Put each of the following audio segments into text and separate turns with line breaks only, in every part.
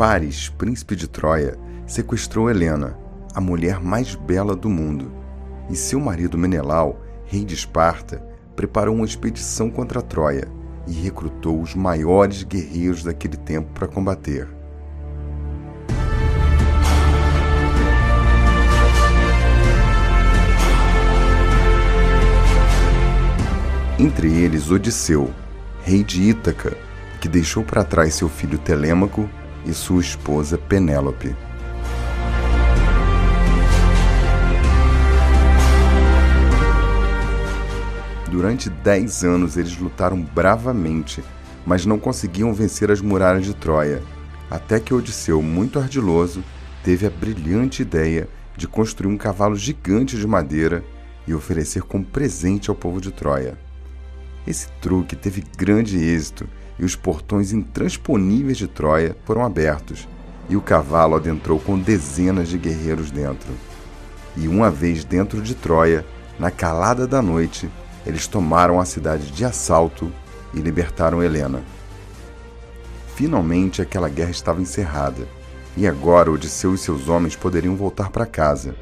Paris, príncipe de Troia, sequestrou Helena, a mulher mais bela do mundo, e seu marido Menelau, rei de Esparta, preparou uma expedição contra Troia e recrutou os maiores guerreiros daquele tempo para combater. Entre eles Odisseu, rei de Ítaca, que deixou para trás seu filho Telêmaco e sua esposa Penélope. Durante dez anos eles lutaram bravamente, mas não conseguiam vencer as muralhas de Troia, até que Odisseu, muito ardiloso, teve a brilhante ideia de construir um cavalo gigante de madeira e oferecer como presente ao povo de Troia. Esse truque teve grande êxito e os portões intransponíveis de Troia foram abertos, e o cavalo adentrou com dezenas de guerreiros dentro. E uma vez dentro de Troia, na calada da noite, eles tomaram a cidade de assalto e libertaram Helena. Finalmente aquela guerra estava encerrada, e agora Odisseu e seus homens poderiam voltar para casa.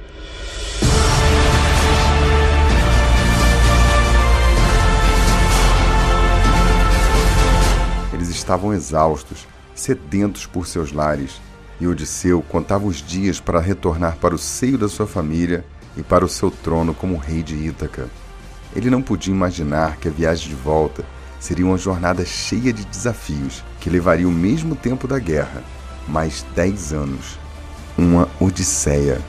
Estavam exaustos, sedentos por seus lares, e Odisseu contava os dias para retornar para o seio da sua família e para o seu trono como rei de Ítaca. Ele não podia imaginar que a viagem de volta seria uma jornada cheia de desafios que levaria o mesmo tempo da guerra, mais dez anos. Uma odisseia.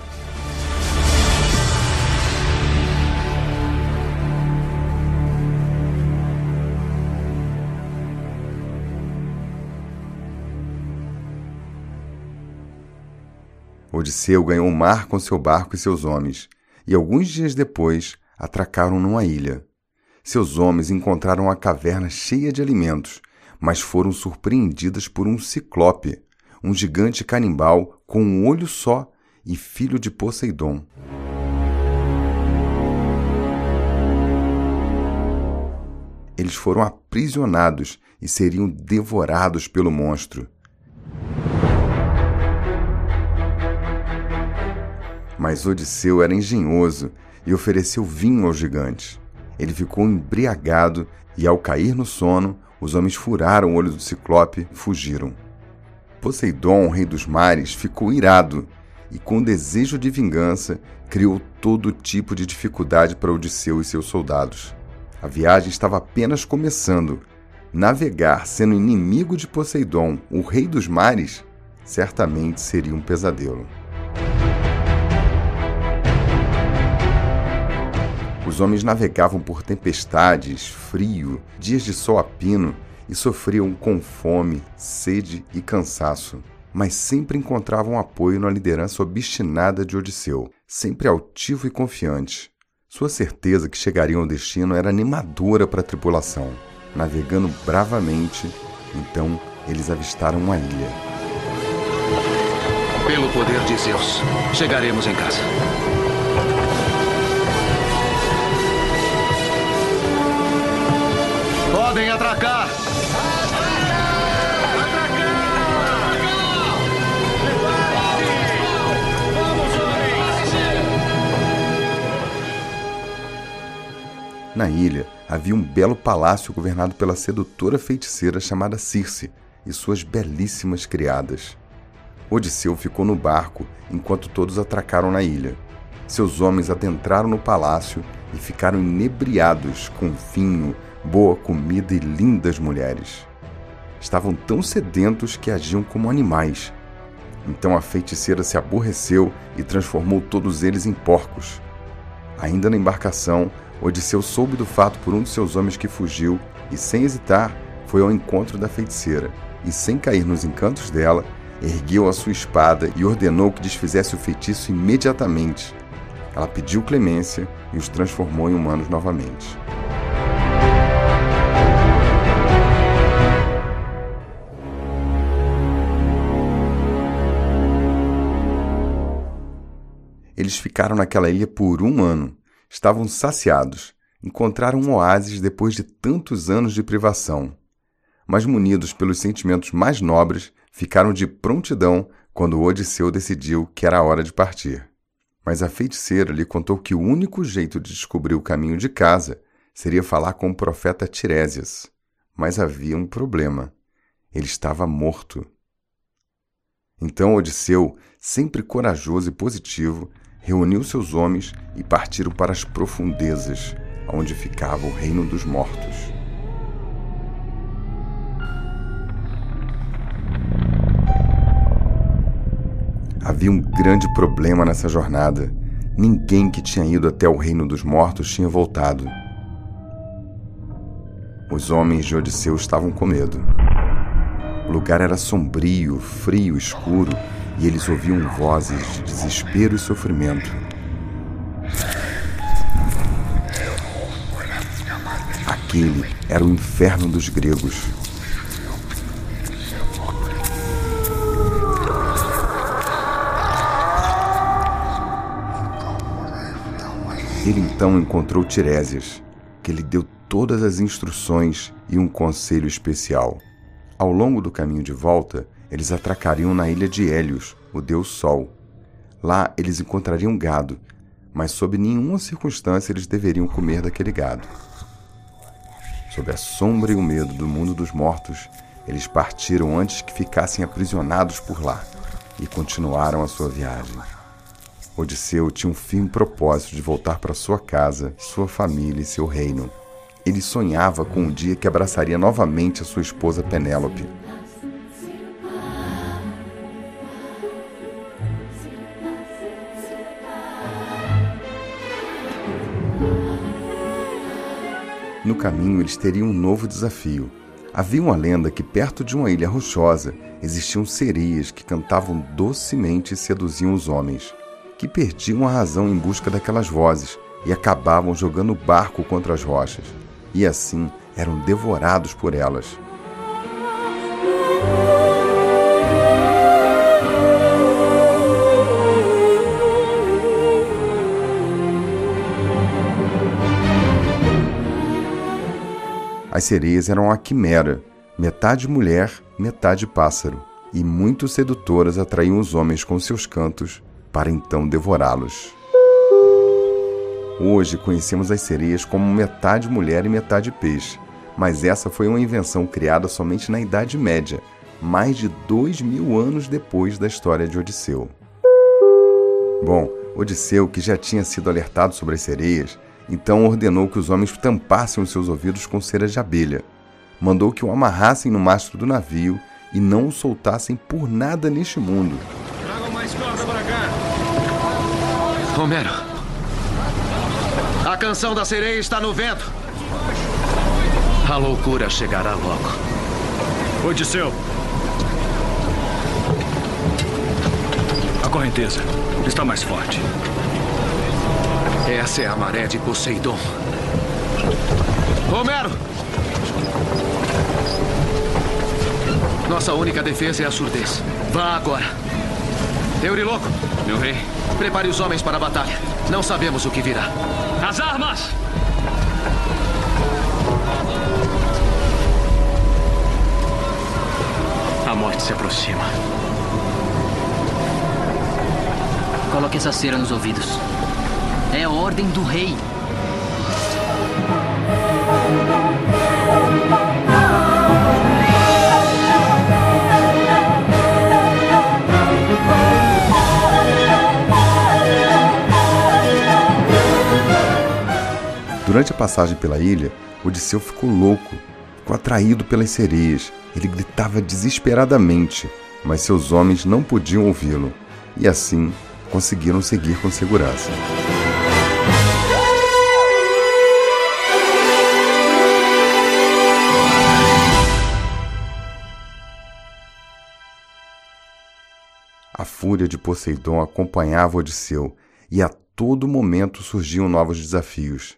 Odisseu ganhou o mar com seu barco e seus homens, e alguns dias depois atracaram numa ilha. Seus homens encontraram uma caverna cheia de alimentos, mas foram surpreendidas por um ciclope, um gigante canibal com um olho só e filho de Poseidon. Eles foram aprisionados e seriam devorados pelo monstro. Mas Odisseu era engenhoso e ofereceu vinho aos gigantes. Ele ficou embriagado e, ao cair no sono, os homens furaram o olho do ciclope e fugiram. Poseidon, rei dos mares, ficou irado e, com desejo de vingança, criou todo tipo de dificuldade para Odisseu e seus soldados. A viagem estava apenas começando. Navegar sendo inimigo de Poseidon, o rei dos mares, certamente seria um pesadelo. Os homens navegavam por tempestades, frio, dias de sol a pino e sofriam com fome, sede e cansaço. Mas sempre encontravam apoio na liderança obstinada de Odisseu, sempre altivo e confiante. Sua certeza que chegariam ao destino era animadora para a tripulação. Navegando bravamente, então eles avistaram uma ilha.
Pelo poder de Zeus, chegaremos em casa. Podem atracar!
Na ilha havia um belo palácio governado pela sedutora feiticeira chamada Circe e suas belíssimas criadas. Odisseu ficou no barco enquanto todos atracaram na ilha. Seus homens adentraram no palácio e ficaram inebriados com vinho, boa comida e lindas mulheres. Estavam tão sedentos que agiam como animais. Então a feiticeira se aborreceu e transformou todos eles em porcos. Ainda na embarcação, Odisseu soube do fato por um de seus homens que fugiu e, sem hesitar, foi ao encontro da feiticeira e, sem cair nos encantos dela, ergueu a sua espada e ordenou que desfizesse o feitiço imediatamente. Ela pediu clemência e os transformou em humanos novamente. Eles ficaram naquela ilha por um ano. Estavam saciados. Encontraram um oásis depois de tantos anos de privação. Mas munidos pelos sentimentos mais nobres, ficaram de prontidão quando Odisseu decidiu que era hora de partir. Mas a feiticeira lhe contou que o único jeito de descobrir o caminho de casa seria falar com o profeta Tiresias. Mas havia um problema. Ele estava morto. Então Odisseu, sempre corajoso e positivo, reuniu seus homens e partiram para as profundezas, onde ficava o reino dos mortos. Havia um grande problema nessa jornada. Ninguém que tinha ido até o reino dos mortos tinha voltado. Os homens de Odisseu estavam com medo. O lugar era sombrio, frio, escuro, e eles ouviam vozes de desespero e sofrimento. Aquele era o inferno dos gregos. Ele então encontrou Tiresias, que lhe deu todas as instruções e um conselho especial. Ao longo do caminho de volta, eles atracariam na ilha de Hélios, o deus Sol. Lá eles encontrariam gado, mas sob nenhuma circunstância eles deveriam comer daquele gado. Sob a sombra e o medo do mundo dos mortos, eles partiram antes que ficassem aprisionados por lá e continuaram a sua viagem. Odisseu tinha um firme propósito de voltar para sua casa, sua família e seu reino. Ele sonhava com um dia que abraçaria novamente a sua esposa Penélope. No caminho, eles teriam um novo desafio. Havia uma lenda que perto de uma ilha rochosa existiam sereias que cantavam docemente e seduziam os homens, que perdiam a razão em busca daquelas vozes e acabavam jogando o barco contra as rochas e assim eram devorados por elas. As sereias eram a quimera, metade mulher, metade pássaro, e muito sedutoras atraíam os homens com seus cantos para então devorá-los. Hoje conhecemos as sereias como metade mulher e metade peixe, mas essa foi uma invenção criada somente na Idade Média, mais de dois mil anos depois da história de Odisseu. Bom, Odisseu, que já tinha sido alertado sobre as sereias, então ordenou que os homens tampassem os seus ouvidos com cera de abelha. Mandou que o amarrassem no mastro do navio e não o soltassem por nada neste mundo.
Tragam mais corda para cá. Romero, a canção da sereia está no vento. A loucura chegará logo.
Odisseu. A correnteza está mais forte.
Essa é a maré de Poseidon. Romero! Nossa única defesa é a surdez. Vá agora. Euriloco,
Meu rei.
prepare os homens para a batalha. Não sabemos o que virá.
As armas! A morte se aproxima.
Coloque essa cera nos ouvidos. É a ordem do rei.
Durante a passagem pela ilha, Odisseu ficou louco, ficou atraído pelas sereias. Ele gritava desesperadamente, mas seus homens não podiam ouvi-lo, e assim conseguiram seguir com segurança. Fúria de Poseidon acompanhava Odisseu, e a todo momento surgiam novos desafios.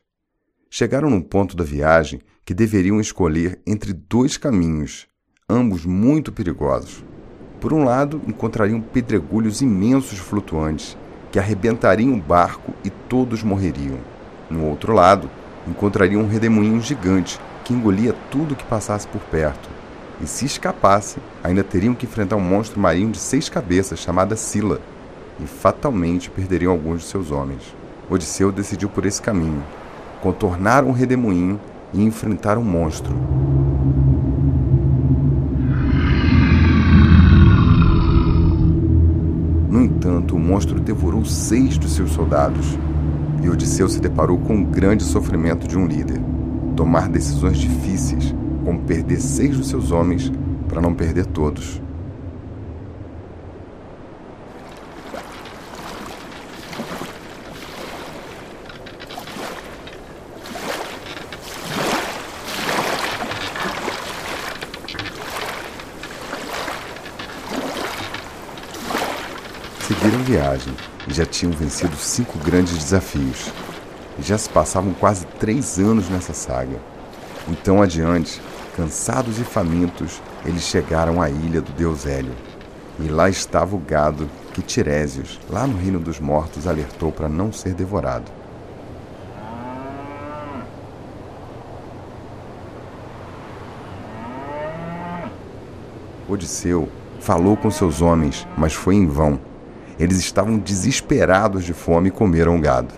Chegaram num ponto da viagem que deveriam escolher entre dois caminhos, ambos muito perigosos. Por um lado, encontrariam pedregulhos imensos flutuantes que arrebentariam o barco e todos morreriam. No outro lado, encontrariam um redemoinho gigante que engolia tudo que passasse por perto. E se escapasse, ainda teriam que enfrentar um monstro marinho de seis cabeças chamado Sila, e fatalmente perderiam alguns de seus homens. Odisseu decidiu por esse caminho, contornar um redemoinho e enfrentar um monstro. No entanto, o monstro devorou seis dos seus soldados, e Odisseu se deparou com o grande sofrimento de um líder: tomar decisões difíceis, como perder seis dos seus homens para não perder todos. Seguiram viagem e já tinham vencido cinco grandes desafios. E já se passavam quase três anos nessa saga. Então adiante, cansados e famintos, eles chegaram à ilha do deus Hélio. E lá estava o gado que Tirésios, lá no reino dos mortos, alertou para não ser devorado. Odisseu falou com seus homens, mas foi em vão. Eles estavam desesperados de fome e comeram o gado.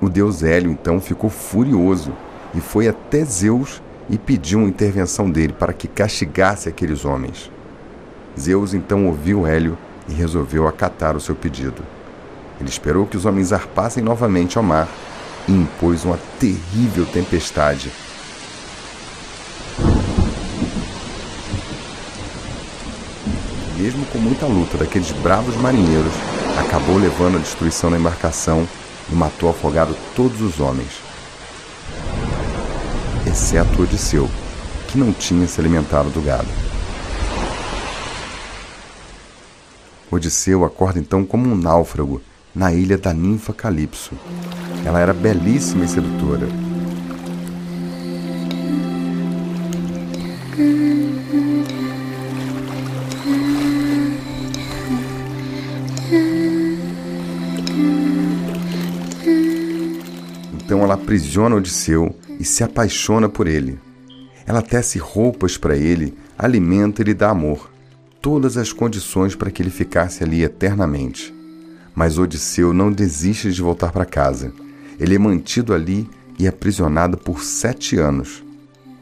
O deus Hélio então ficou furioso e foi até Zeus e pediu uma intervenção dele para que castigasse aqueles homens. Zeus então ouviu Hélio e resolveu acatar o seu pedido. Ele esperou que os homens zarpassem novamente ao mar e impôs uma terrível tempestade. Mesmo com muita luta daqueles bravos marinheiros, acabou levando a destruição da embarcação e matou afogado todos os homens exceto Odisseu, que não tinha se alimentado do gado. Odisseu acorda então como um náufrago na ilha da ninfa Calipso. Ela era belíssima e sedutora. Então ela aprisiona Odisseu e se apaixona por ele. Ela tece roupas para ele, alimenta e lhe dá amor, todas as condições para que ele ficasse ali eternamente. Mas Odisseu não desiste de voltar para casa. Ele é mantido ali e aprisionado por sete anos.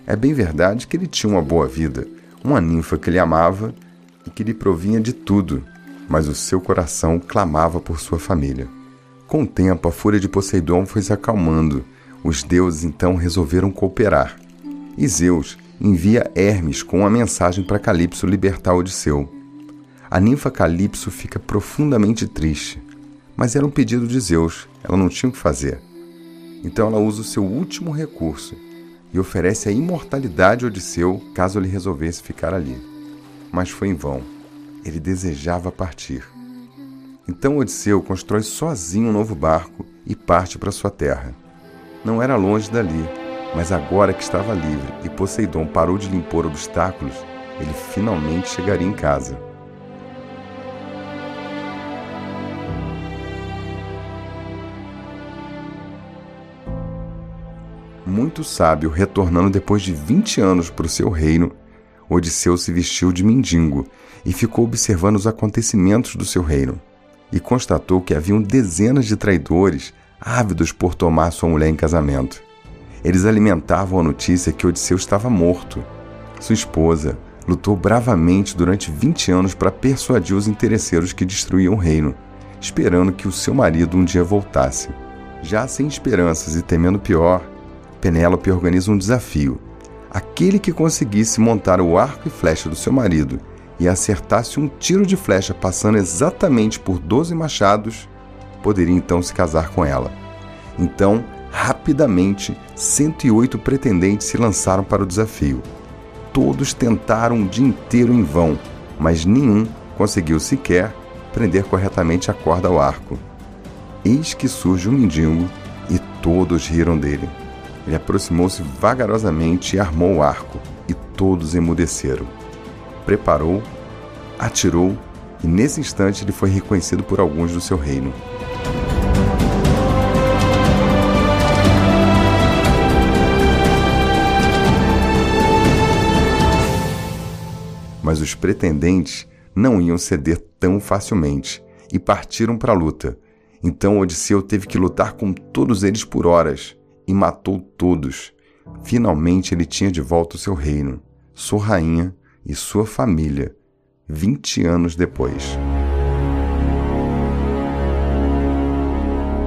É bem verdade que ele tinha uma boa vida, uma ninfa que ele amava e que lhe provinha de tudo, mas o seu coração clamava por sua família. Com o tempo, a fúria de Poseidon foi se acalmando os deuses então resolveram cooperar. E Zeus envia Hermes com uma mensagem para Calipso libertar Odisseu. A ninfa Calipso fica profundamente triste, mas era um pedido de Zeus, ela não tinha o que fazer. Então ela usa o seu último recurso e oferece a imortalidade a Odisseu caso ele resolvesse ficar ali. Mas foi em vão. Ele desejava partir. Então Odisseu constrói sozinho um novo barco e parte para sua terra não era longe dali, mas agora que estava livre e Poseidon parou de lhe impor obstáculos, ele finalmente chegaria em casa. Muito sábio, retornando depois de 20 anos para o seu reino, Odisseu se vestiu de mendigo e ficou observando os acontecimentos do seu reino. E constatou que haviam dezenas de traidores ávidos por tomar sua mulher em casamento. Eles alimentavam a notícia que Odisseu estava morto. Sua esposa lutou bravamente durante 20 anos para persuadir os interesseiros que destruíam o reino, esperando que o seu marido um dia voltasse. Já sem esperanças e temendo pior, Penélope organiza um desafio. Aquele que conseguisse montar o arco e flecha do seu marido e acertasse um tiro de flecha passando exatamente por 12 machados, poderia então se casar com ela. Então, rapidamente, 108 pretendentes se lançaram para o desafio. Todos tentaram o dia inteiro em vão, mas nenhum conseguiu sequer prender corretamente a corda ao arco. Eis que surge um mendigo e todos riram dele. Ele aproximou-se vagarosamente e armou o arco, e todos emudeceram. Preparou, atirou, e nesse instante ele foi reconhecido por alguns do seu reino.
Mas os pretendentes não iam ceder tão facilmente e partiram para a luta. Então Odisseu teve que lutar com todos eles por horas e matou todos. Finalmente ele tinha de volta o seu reino, sua rainha e sua família, 20 anos depois.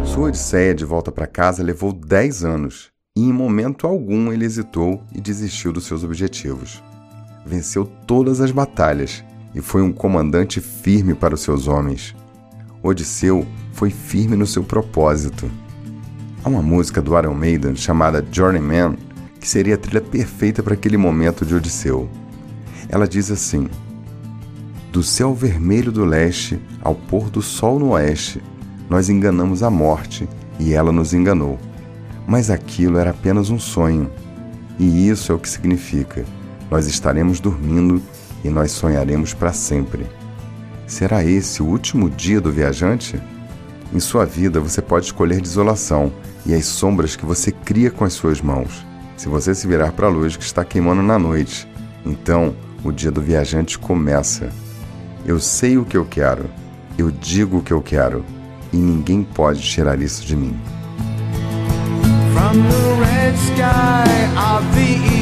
Sua odisseia de volta para casa levou 10 anos e em momento algum ele hesitou e desistiu dos seus objetivos. Venceu todas as batalhas e foi um comandante firme para os seus homens. Odisseu foi firme no seu propósito. Há uma música do Iron Maiden chamada Journeyman que seria a trilha perfeita para aquele momento de Odisseu. Ela diz assim: Do céu vermelho do leste ao pôr do sol no oeste, nós enganamos a morte e ela nos enganou. Mas aquilo era apenas um sonho. E isso é o que significa: nós estaremos dormindo e nós sonharemos para sempre. Será esse o último dia do viajante? Em sua vida você pode escolher desolação e as sombras que você cria com as suas mãos. Se você se virar para a luz que está queimando na noite, então o dia do viajante começa. Eu sei o que eu quero, eu digo o que eu quero, e ninguém pode tirar isso de mim. From the red sky of the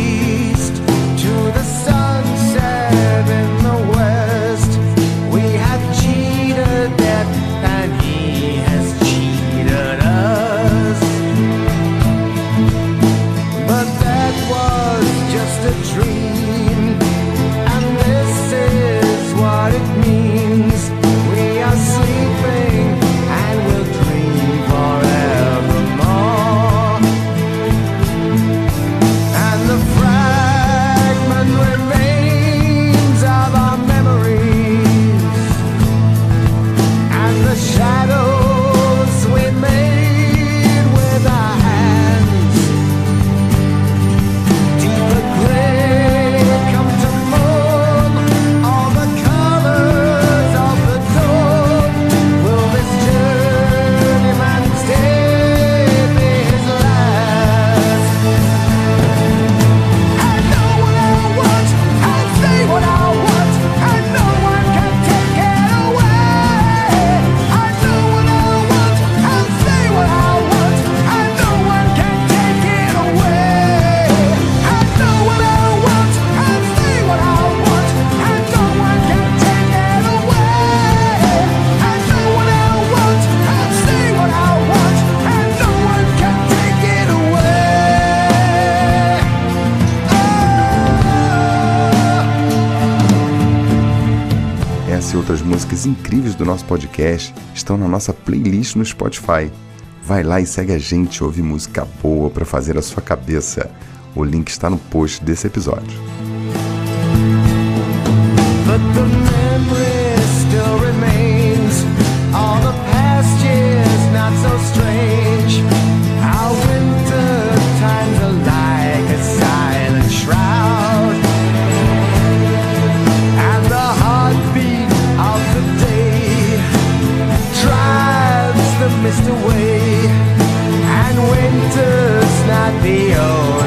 músicas incríveis do nosso podcast estão na nossa playlist no Spotify. Vai lá e segue a gente, ouve música boa para fazer a sua cabeça. O link está no post desse episódio. The only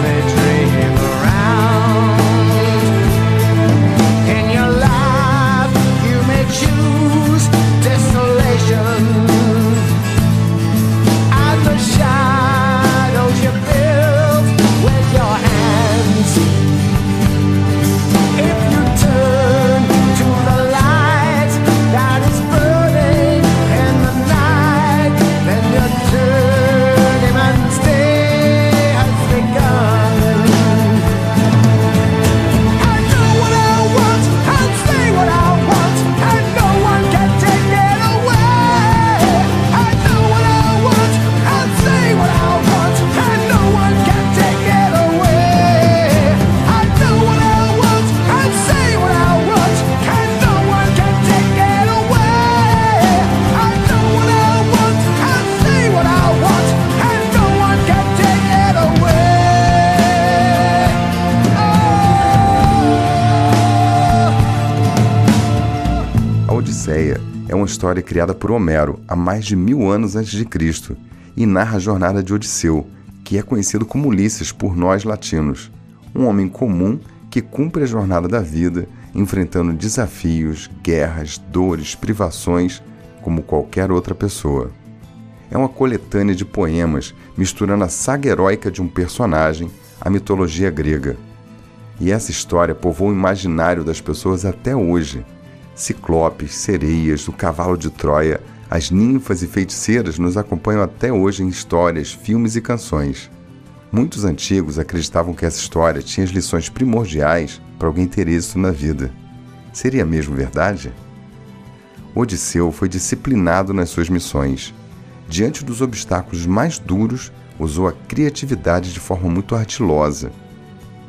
história criada por Homero há mais de mil anos antes de Cristo e narra a jornada de Odisseu, que é conhecido como Ulisses por nós latinos, um homem comum que cumpre a jornada da vida
enfrentando desafios, guerras, dores, privações, como qualquer outra pessoa. É uma coletânea de poemas misturando a saga heróica de um personagem à mitologia grega. E essa história povoa o imaginário das pessoas até hoje. Ciclopes, sereias, o cavalo de Troia, as ninfas e feiticeiras nos acompanham até hoje em histórias, filmes e canções. Muitos antigos acreditavam que essa história tinha as lições primordiais para alguém ter êxito na vida. Seria mesmo verdade? Odisseu foi disciplinado nas suas missões. Diante dos obstáculos mais duros, usou a criatividade de forma muito artilosa.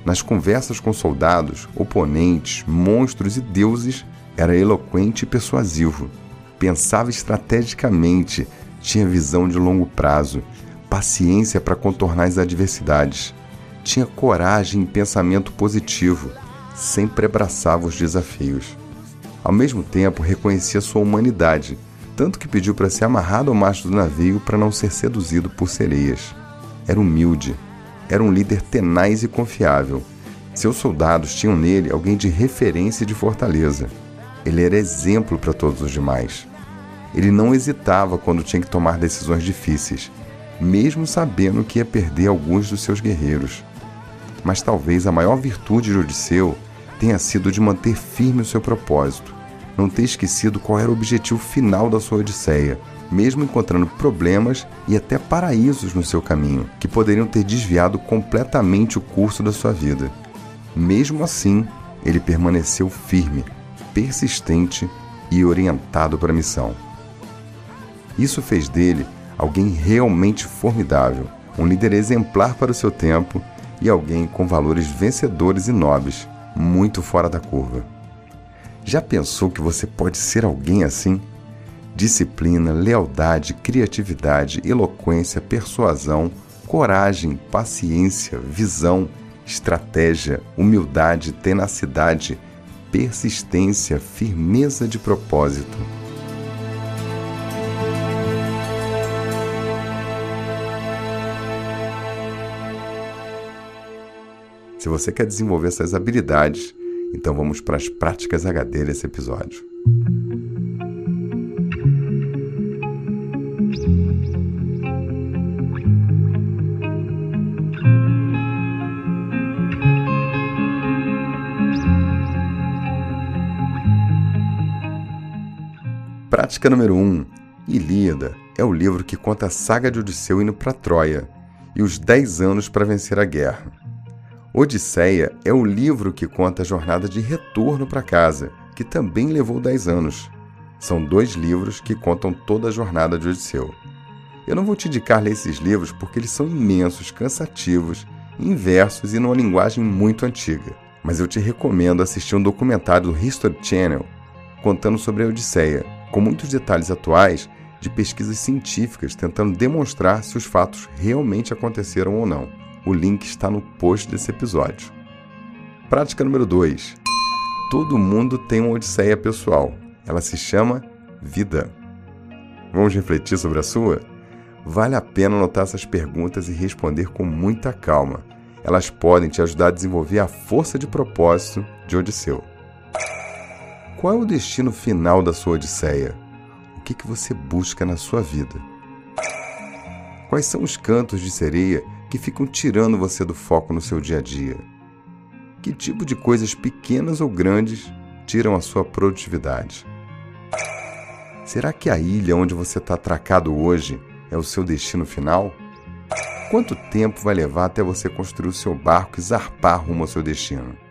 Nas conversas com soldados, oponentes, monstros e deuses, era eloquente e persuasivo. Pensava estrategicamente, tinha visão de longo prazo, paciência para contornar as adversidades. Tinha coragem e pensamento positivo, sempre abraçava os desafios. Ao mesmo tempo, reconhecia sua humanidade, tanto que pediu para ser amarrado ao mastro do navio para não ser seduzido por sereias. Era humilde, era um líder tenaz e confiável. Seus soldados tinham nele alguém de referência e de fortaleza. Ele era exemplo para todos os demais. Ele não hesitava quando tinha que tomar decisões difíceis mesmo sabendo que ia perder alguns dos seus guerreiros. Mas talvez a maior virtude de Odisseu tenha sido de manter firme o seu propósito, não ter esquecido qual era o objetivo final da sua Odisseia, mesmo encontrando problemas e até paraísos no seu caminho, que poderiam ter desviado completamente o curso da sua vida. Mesmo assim, ele permaneceu firme, persistente e orientado para a missão. Isso fez dele alguém realmente formidável, um líder exemplar para o seu tempo e alguém com valores vencedores e nobres, muito fora da curva. Já pensou que você pode ser alguém assim? Disciplina, lealdade, criatividade, eloquência, persuasão, coragem, paciência, visão, estratégia, humildade, tenacidade, persistência, firmeza de propósito. Se você quer desenvolver essas habilidades, então vamos para as práticas HD desse episódio. Prática número 1. Um, Ilíada é o livro que conta a saga de Odisseu indo para Troia e os 10 anos para vencer a guerra. Odisseia é o livro que conta a jornada de retorno para casa, que também levou 10 anos. São dois livros que contam toda a jornada de Odisseu. Eu não vou te indicar ler esses livros porque eles são imensos, cansativos, inversos e numa linguagem muito antiga. Mas eu te recomendo assistir um documentário do History Channel contando sobre a Odisseia, com muitos detalhes atuais de pesquisas científicas tentando demonstrar se os fatos realmente aconteceram ou não. O link está no post desse episódio. Prática número 2. Todo mundo tem uma odisseia pessoal. Ela se chama vida. Vamos refletir sobre a sua? Vale a pena anotar essas perguntas e responder com muita calma. Elas podem te ajudar a desenvolver a força de propósito de Odisseu. Qual é o destino final da sua Odisseia? O que, que você busca na sua vida? Quais são os cantos de sereia que ficam tirando você do foco no seu dia a dia? Que tipo de coisas pequenas ou grandes tiram a sua produtividade? Será que a ilha onde você está atracado hoje é o seu destino final? Quanto tempo vai levar até você construir o seu barco e zarpar rumo ao seu destino?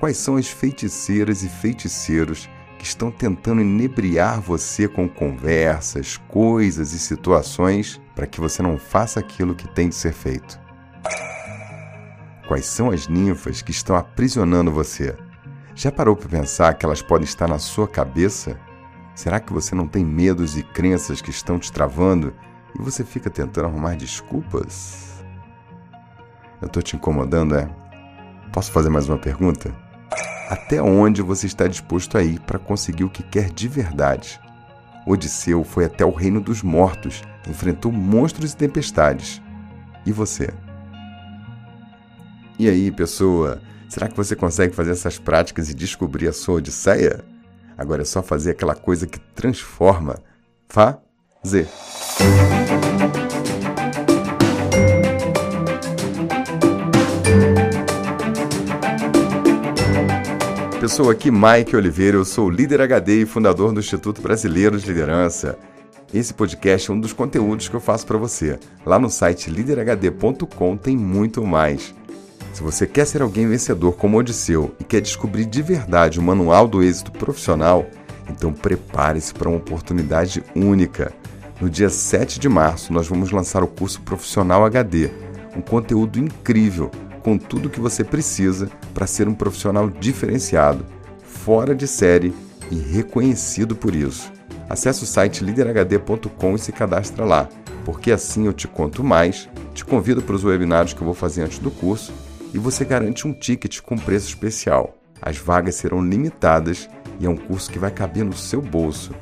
Quais são as feiticeiras e feiticeiros que estão tentando inebriar você com conversas, coisas e situações para que você não faça aquilo que tem de ser feito. Quais são as ninfas que estão aprisionando você? Já parou para pensar que elas podem estar na sua cabeça? Será que você não tem medos e crenças que estão te travando e você fica tentando arrumar desculpas? Eu estou te incomodando, é? Posso fazer mais uma pergunta? Até onde você está disposto a ir para conseguir o que quer de verdade? Odisseu foi até o reino dos mortos, enfrentou monstros e tempestades. E você? E aí, pessoa? Será que você consegue fazer essas práticas e descobrir a sua odisseia? Agora é só fazer aquela coisa que transforma. Fazer. Pessoa aqui, Mike Oliveira, eu sou líder HD e fundador do Instituto Brasileiro de Liderança. Esse podcast é um dos conteúdos que eu faço para você. Lá no site liderhd.com tem muito mais. Se você quer ser alguém vencedor como Odisseu e quer descobrir de verdade o manual do êxito profissional, então prepare-se para uma oportunidade única. No dia 7 de março, nós vamos lançar o curso Profissional HD, um conteúdo incrível com tudo o que você precisa para ser um profissional diferenciado, fora de série e reconhecido por isso. Acesse o site liderhd.com e se cadastra lá, porque assim eu te conto mais, te convido para os webinários que eu vou fazer antes do curso e você garante um ticket com preço especial. As vagas serão limitadas e é um curso que vai caber no seu bolso.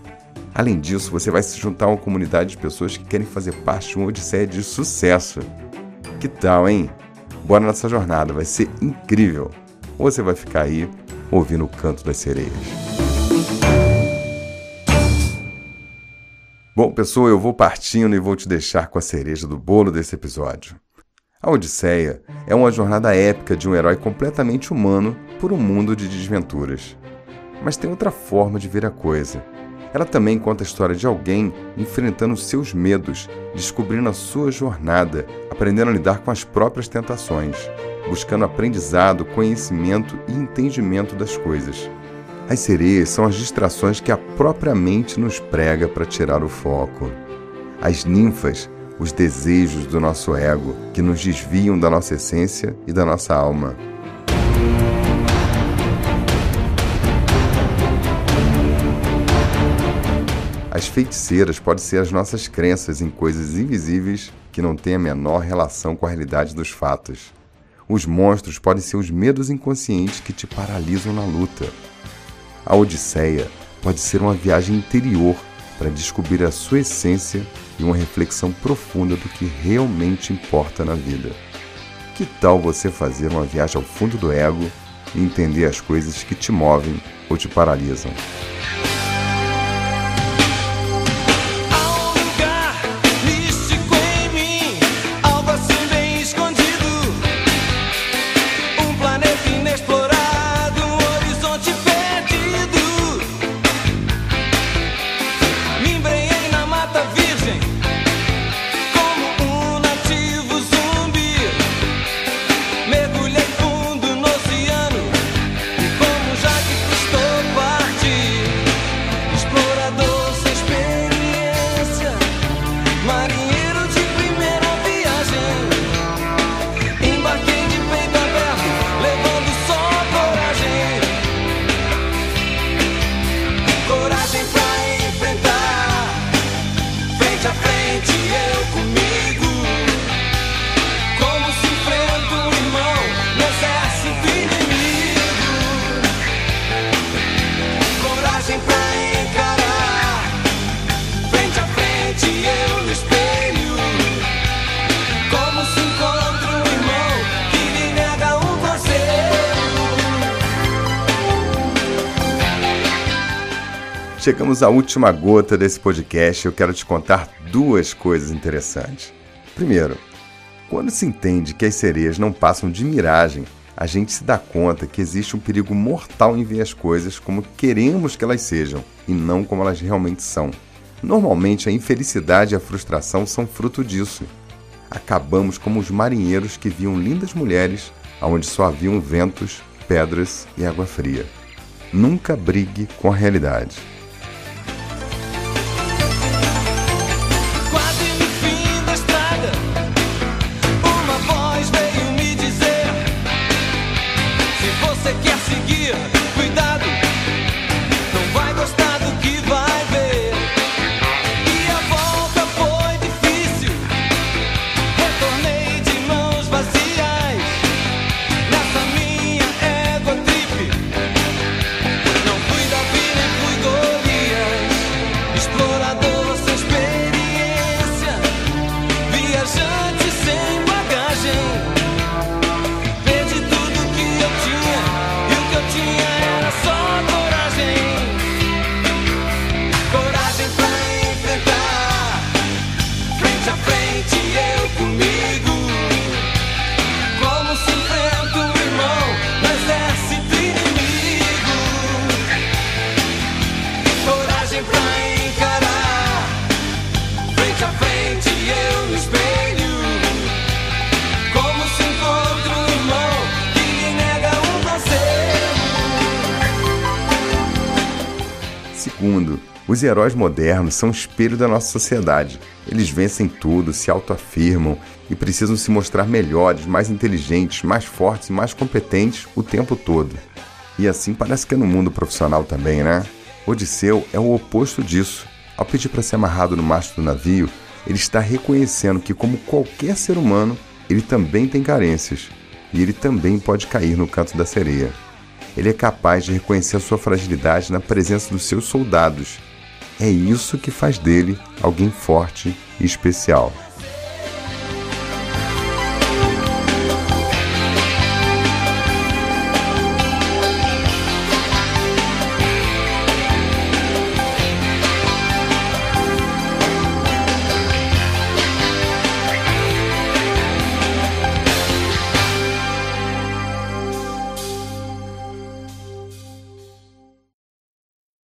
Além disso, você vai se juntar a uma comunidade de pessoas que querem fazer parte de uma odisseia de sucesso. Que tal, hein? Bora nessa jornada, vai ser incrível. Você vai ficar aí ouvindo o canto das sereias. Bom, pessoal, eu vou partindo e vou te deixar com a cereja do bolo desse episódio. A Odisseia é uma jornada épica de um herói completamente humano por um mundo de desventuras. Mas tem outra forma de ver a coisa. Ela também conta a história de alguém enfrentando seus medos, descobrindo a sua jornada, aprendendo a lidar com as próprias tentações, buscando aprendizado, conhecimento e entendimento das coisas. As sereias são as distrações que a própria mente nos prega para tirar o foco. As ninfas os desejos do nosso ego que nos desviam da nossa essência e da nossa alma. As feiticeiras podem ser as nossas crenças em coisas invisíveis que não têm a menor relação com a realidade dos fatos. Os monstros podem ser os medos inconscientes que te paralisam na luta. A Odisseia pode ser uma viagem interior para descobrir a sua essência e uma reflexão profunda do que realmente importa na vida. Que tal você fazer uma viagem ao fundo do ego e entender as coisas que te movem ou te paralisam? Chegamos à última gota desse podcast e eu quero te contar duas coisas interessantes. Primeiro, quando se entende que as sereias não passam de miragem, a gente se dá conta que existe um perigo mortal em ver as coisas como queremos que elas sejam e não como elas realmente são. Normalmente a infelicidade e a frustração são fruto disso. Acabamos como os marinheiros que viam lindas mulheres onde só haviam ventos, pedras e água fria. Nunca brigue com a realidade. Segundo, os heróis modernos são o espelho da nossa sociedade. Eles vencem tudo, se autoafirmam e precisam se mostrar melhores, mais inteligentes, mais fortes e mais competentes o tempo todo. E assim parece que é no mundo profissional também, né? Odisseu é o oposto disso. Ao pedir para ser amarrado no mastro do navio, ele está reconhecendo que, como qualquer ser humano, ele também tem carências e ele também pode cair no canto da sereia. Ele é capaz de reconhecer a sua fragilidade na presença dos seus soldados. É isso que faz dele alguém forte e especial.